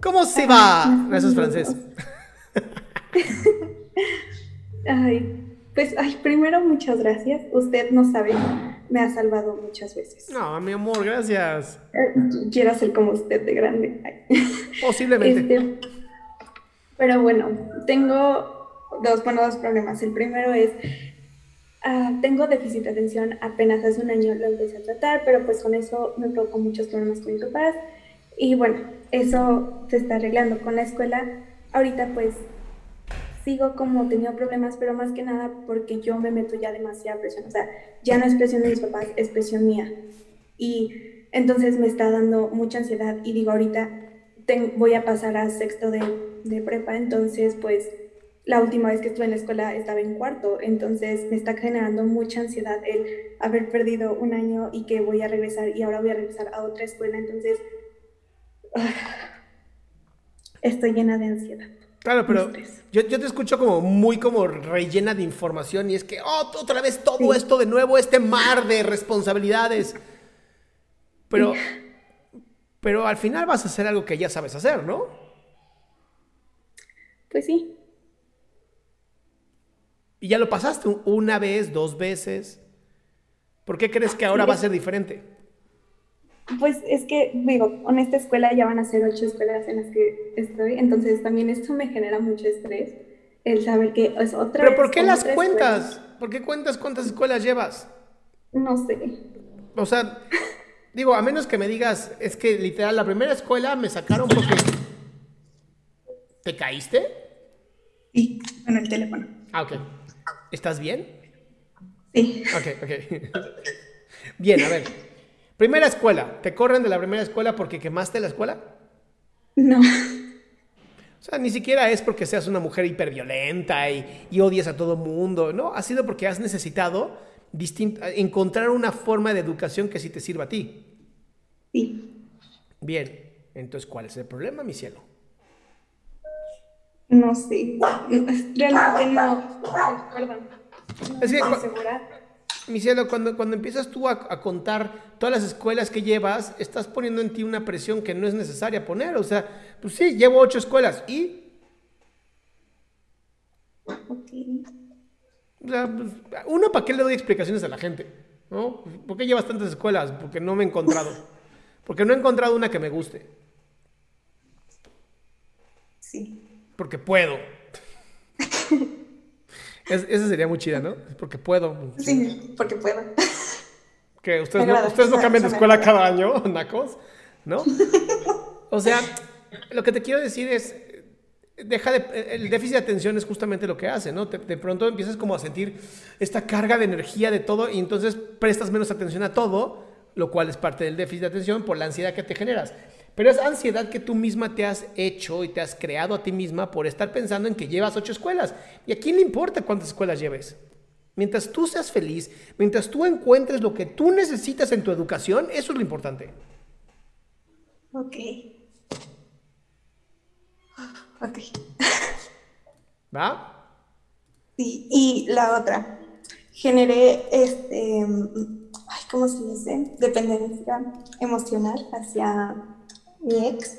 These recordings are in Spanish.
¿Cómo se va? Eso es francés. Ay, pues, ay, primero muchas gracias. Usted no sabe, me ha salvado muchas veces. No, mi amor, gracias. Eh, Quiero ser como usted de grande. Ay. Posiblemente. Este, pero bueno, tengo dos, bueno, dos problemas. El primero es, ah, tengo déficit de atención, apenas hace un año lo empecé a tratar, pero pues con eso me provocó muchos problemas con mis papás. Y bueno, eso se está arreglando con la escuela. Ahorita pues sigo como teniendo problemas, pero más que nada porque yo me meto ya demasiada presión. O sea, ya no es presión de mis papás, es presión mía. Y entonces me está dando mucha ansiedad y digo, ahorita voy a pasar a sexto de, de prepa, entonces pues la última vez que estuve en la escuela estaba en cuarto, entonces me está generando mucha ansiedad el haber perdido un año y que voy a regresar y ahora voy a regresar a otra escuela, entonces estoy llena de ansiedad. Claro, pero yo, yo te escucho como muy como rellena de información y es que, oh, otra vez todo Sí. esto de nuevo, este mar de responsabilidades. Pero, pero al final vas a hacer algo que ya sabes hacer, ¿no? Pues sí, Y ya lo pasaste un- una vez, dos veces. ¿Por qué crees que ahora Sí. va a ser diferente? Pues es que, digo, en esta escuela ya van a ser ocho escuelas en las que estoy, entonces también esto me genera mucho estrés, el saber que es otra ¿Pero por qué las cuentas? escuela. ¿Por qué cuentas cuántas escuelas llevas? No sé. O sea, digo, a menos que me digas, es que literal, la primera escuela me sacaron porque... ¿Te caíste? Sí, bueno, el teléfono. Ah, ok. ¿Estás bien? Sí. Ok, ok. Bien, a ver. Primera escuela. ¿Te corren de la primera escuela porque quemaste la escuela? No. O sea, ni siquiera es porque seas una mujer hiperviolenta y, y odias a todo mundo, ¿no? Ha sido porque has necesitado encontrar una forma de educación que sí te sirva a ti. Sí. Bien, entonces, ¿cuál es el problema, mi cielo? No sé. Realmente no. Perdón. No Es que. Mi cielo, cuando, cuando empiezas tú a, a contar todas las escuelas que llevas, estás poniendo en ti una presión que no es necesaria poner. O sea, pues sí, llevo ocho escuelas y Ok. O sea, pues, uno, ¿para qué le doy explicaciones a la gente? ¿No? ¿Por qué llevas tantas escuelas? Porque no me he encontrado. Porque no he encontrado una que me guste. Sí. Porque puedo. Es- esa sería muy chida, ¿no? Porque puedo. Sí, porque puedo. Que ustedes no, ustedes no cambian de escuela cada año, nacos, ¿no? O sea, lo que te quiero decir es, deja de, el déficit de atención es justamente lo que hace, ¿no? Te- de pronto empiezas como a sentir esta carga de energía de todo y entonces prestas menos atención a todo, lo cual es parte del déficit de atención por la ansiedad que te generas. Pero es ansiedad que tú misma te has hecho y te has creado a ti misma por estar pensando en que llevas ocho escuelas. ¿Y a quién le importa cuántas escuelas lleves? Mientras tú seas feliz, mientras tú encuentres lo que tú necesitas en tu educación, eso es lo importante. Ok. Ok. ¿Va? Sí, y la otra, generé este, ay, ¿cómo se dice? Dependencia emocional hacia mi ex.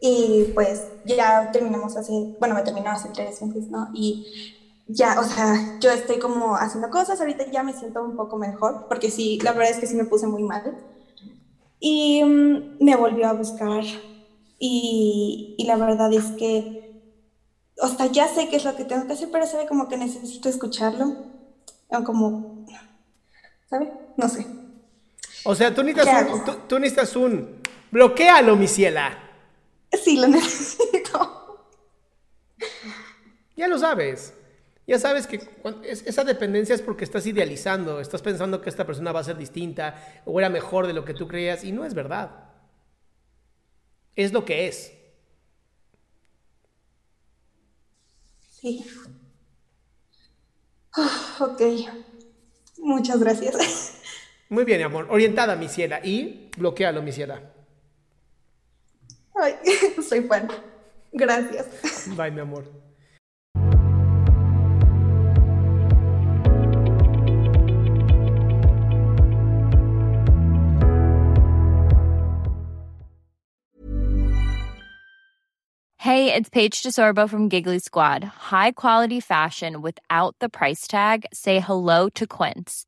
Y pues ya terminamos hace, bueno, me terminó hace tres meses, ¿no? Y ya, o sea, yo estoy como haciendo cosas, ahorita ya me siento un poco mejor, porque sí, la verdad es que sí me puse muy mal. Y mm, me volvió a buscar y, y, la verdad es que, o sea, ya sé qué es lo que tengo que hacer, pero sabe como que necesito escucharlo, o como, ¿sabe? No sé. O sea, tú necesitas, un, tú, tú necesitas un, bloquealo, mi ciela. Sí, lo necesito. Ya lo sabes. Ya sabes que esa dependencia es porque estás idealizando, estás pensando que esta persona va a ser distinta o era mejor de lo que tú creías y no es verdad. Es lo que es. Sí. Oh, ok. Muchas gracias. Muy bien, amor. Orientada, mi ciela. Y bloquealo, mi ciela. Ay, soy fan. Gracias. Bye, mi amor. Hey, it's Paige DeSorbo from Giggly Squad. High quality fashion without the price tag. Say hello to Quince.